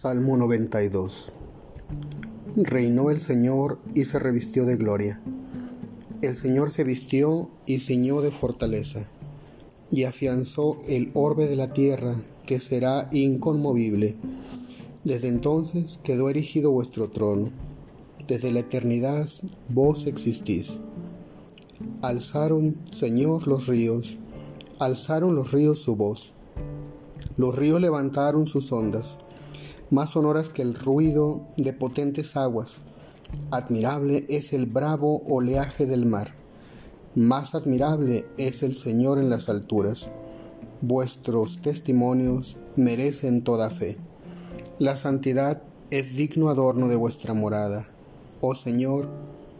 Salmo 92 Reinó el Señor y se revistió de gloria. El Señor se vistió y ciñó de fortaleza, y afianzó el orbe de la tierra, que será inconmovible. Desde entonces quedó erigido vuestro trono. Desde la eternidad vos existís. Alzaron, Señor, los ríos, alzaron los ríos su voz. Los ríos levantaron sus ondas más sonoras que el ruido de potentes aguas. Admirable es el bravo oleaje del mar. Más admirable es el Señor en las alturas. Vuestros testimonios merecen toda fe. La santidad es digno adorno de vuestra morada, oh Señor,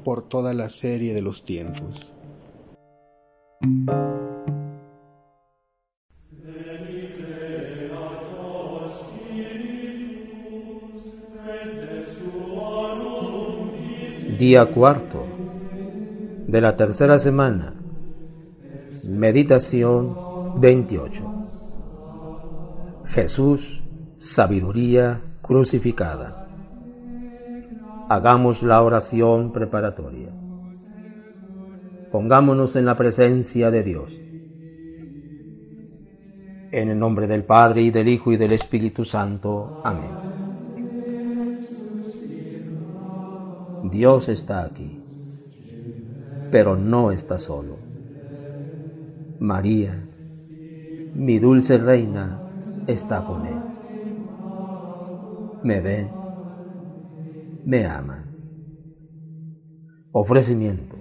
por toda la serie de los tiempos. Día cuarto de la tercera semana. Meditación 28. Jesús, sabiduría crucificada. Hagamos la oración preparatoria. Pongámonos en la presencia de Dios. En el nombre del Padre y del Hijo y del Espíritu Santo. Amén. Dios está aquí, pero no está solo. María, mi dulce reina, está con él. Me ven, me aman. Ofrecimiento.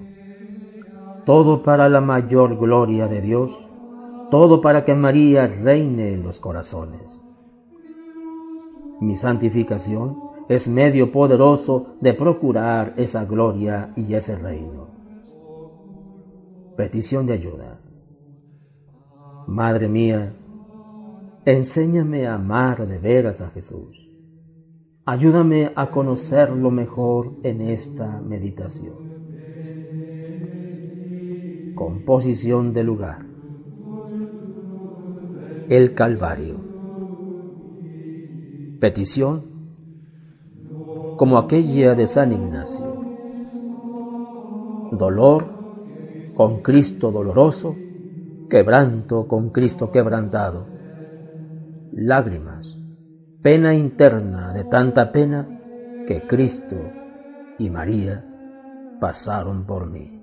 Todo para la mayor gloria de Dios, todo para que María reine en los corazones. Mi santificación es medio poderoso de procurar esa gloria y ese reino. Petición de ayuda. Madre mía, enséñame a amar de veras a Jesús. Ayúdame a conocerlo mejor en esta meditación. Composición de lugar. El Calvario. Petición como aquella de San Ignacio. Dolor con Cristo doloroso, quebranto con Cristo quebrantado. Lágrimas, pena interna de tanta pena que Cristo y María pasaron por mí.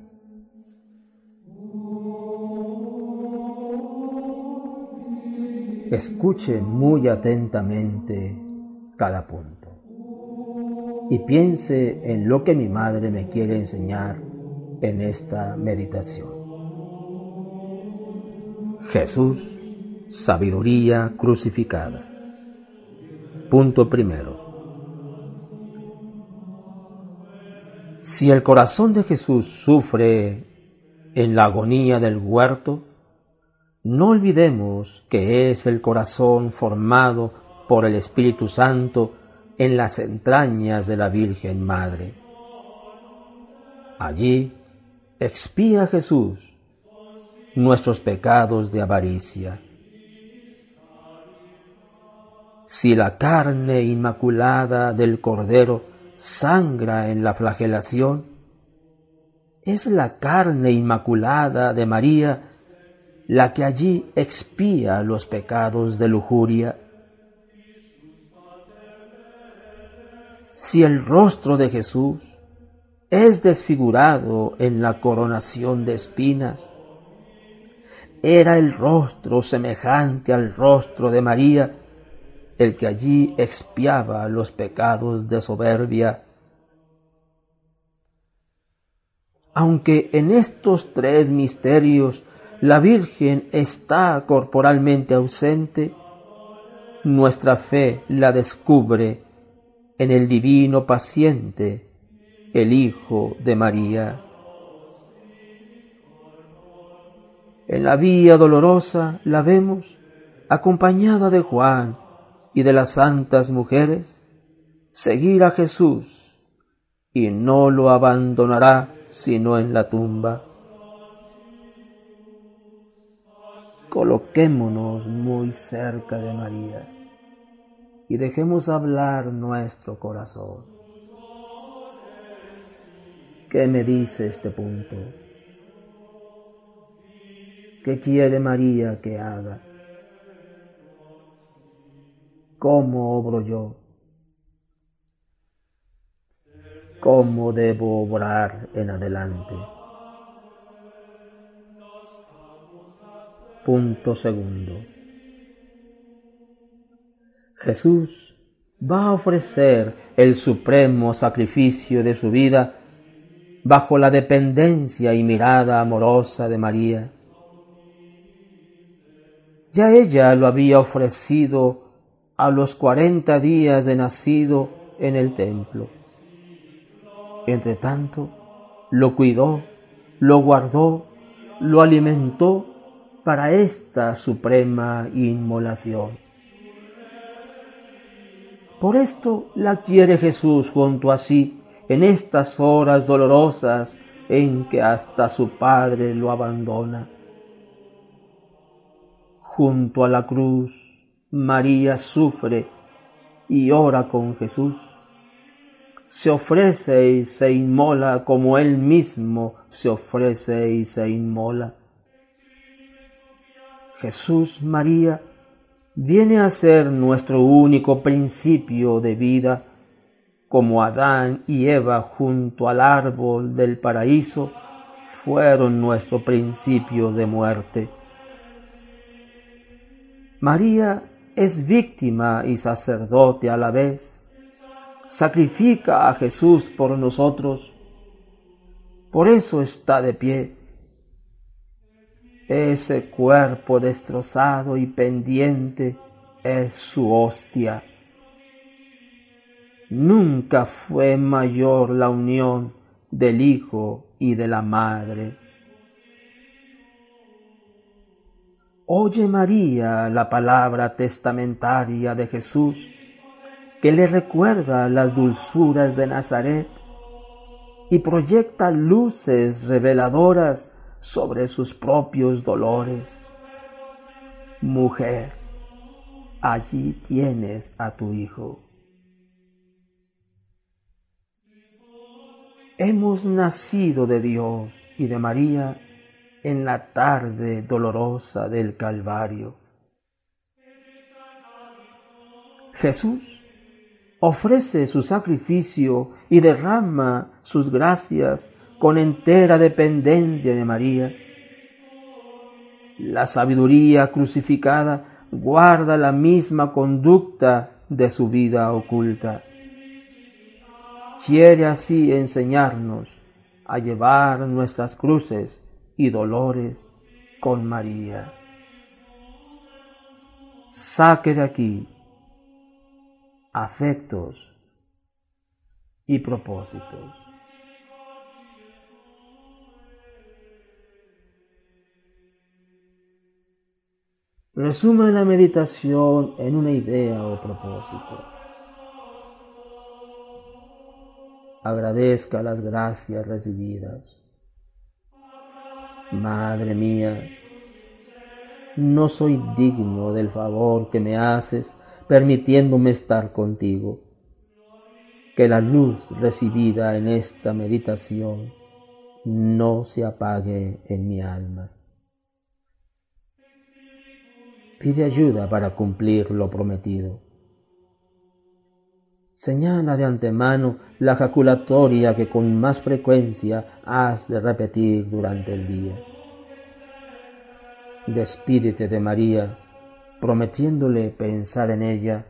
Escuche muy atentamente cada punto y piense en lo que mi madre me quiere enseñar en esta meditación. Jesús, sabiduría crucificada. Punto primero. Si el corazón de Jesús sufre en la agonía del huerto, no olvidemos que es el corazón formado por el Espíritu Santo en las entrañas de la Virgen Madre. Allí expía Jesús nuestros pecados de avaricia. Si la carne inmaculada del Cordero sangra en la flagelación, es la carne inmaculada de María la que allí expía los pecados de lujuria si el rostro de Jesús es desfigurado en la coronación de espinas, era el rostro semejante al rostro de María, el que allí expiaba los pecados de soberbia. Aunque en estos tres misterios la Virgen está corporalmente ausente, nuestra fe la descubre en el divino paciente, el Hijo de María. En la vía dolorosa la vemos acompañada de Juan y de las santas mujeres, seguir a Jesús y no lo abandonará sino en la tumba. Coloquémonos muy cerca de María y dejemos hablar nuestro corazón. ¿Qué me dice este punto? ¿Qué quiere María que haga? ¿Cómo obro yo? ¿Cómo debo obrar en adelante? Punto segundo. Jesús va a ofrecer el supremo sacrificio de su vida bajo la dependencia y mirada amorosa de María. Ya ella lo había ofrecido a los cuarenta días de nacido en el templo. Entre tanto, lo cuidó, lo guardó, lo alimentó para esta suprema inmolación. Por esto la quiere Jesús junto a sí en estas horas dolorosas en que hasta su Padre lo abandona. Junto a la cruz, María sufre y ora con Jesús. Se ofrece y se inmola como Él mismo se ofrece y se inmola. Jesús María viene a ser nuestro único principio de vida, como Adán y Eva junto al árbol del paraíso fueron nuestro principio de muerte. María es víctima y sacerdote a la vez. Sacrifica a Jesús por nosotros. Por eso está de pie ese cuerpo destrozado y pendiente es su hostia. Nunca fue mayor la unión del Hijo y de la Madre. Oye María la palabra testamentaria de Jesús que le recuerda las dulzuras de Nazaret y proyecta luces reveladoras sobre sus propios dolores. Mujer, allí tienes a tu hijo. Hemos nacido de Dios y de María en la tarde dolorosa del Calvario. Jesús ofrece su sacrificio y derrama sus gracias con entera dependencia de María. La sabiduría crucificada guarda la misma conducta de su vida oculta. Quiere así enseñarnos a llevar nuestras cruces y dolores con María. Saque de aquí afectos y propósitos. Resume la meditación en una idea o propósito. Agradezca las gracias recibidas. Madre mía, no soy digno del favor que me haces permitiéndome estar contigo. Que la luz recibida en esta meditación no se apague en mi alma pide ayuda para cumplir lo prometido. Señala de antemano la jaculatoria que con más frecuencia has de repetir durante el día. Despídete de María, prometiéndole pensar en ella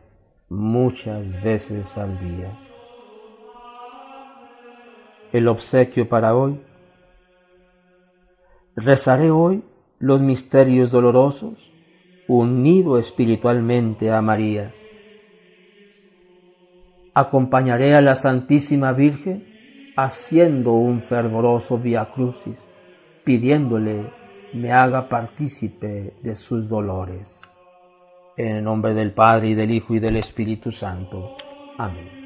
muchas veces al día. El obsequio para hoy. Rezaré hoy los misterios dolorosos unido espiritualmente a María. Acompañaré a la Santísima Virgen haciendo un fervoroso via crucis, pidiéndole me haga partícipe de sus dolores. En el nombre del Padre y del Hijo y del Espíritu Santo. Amén.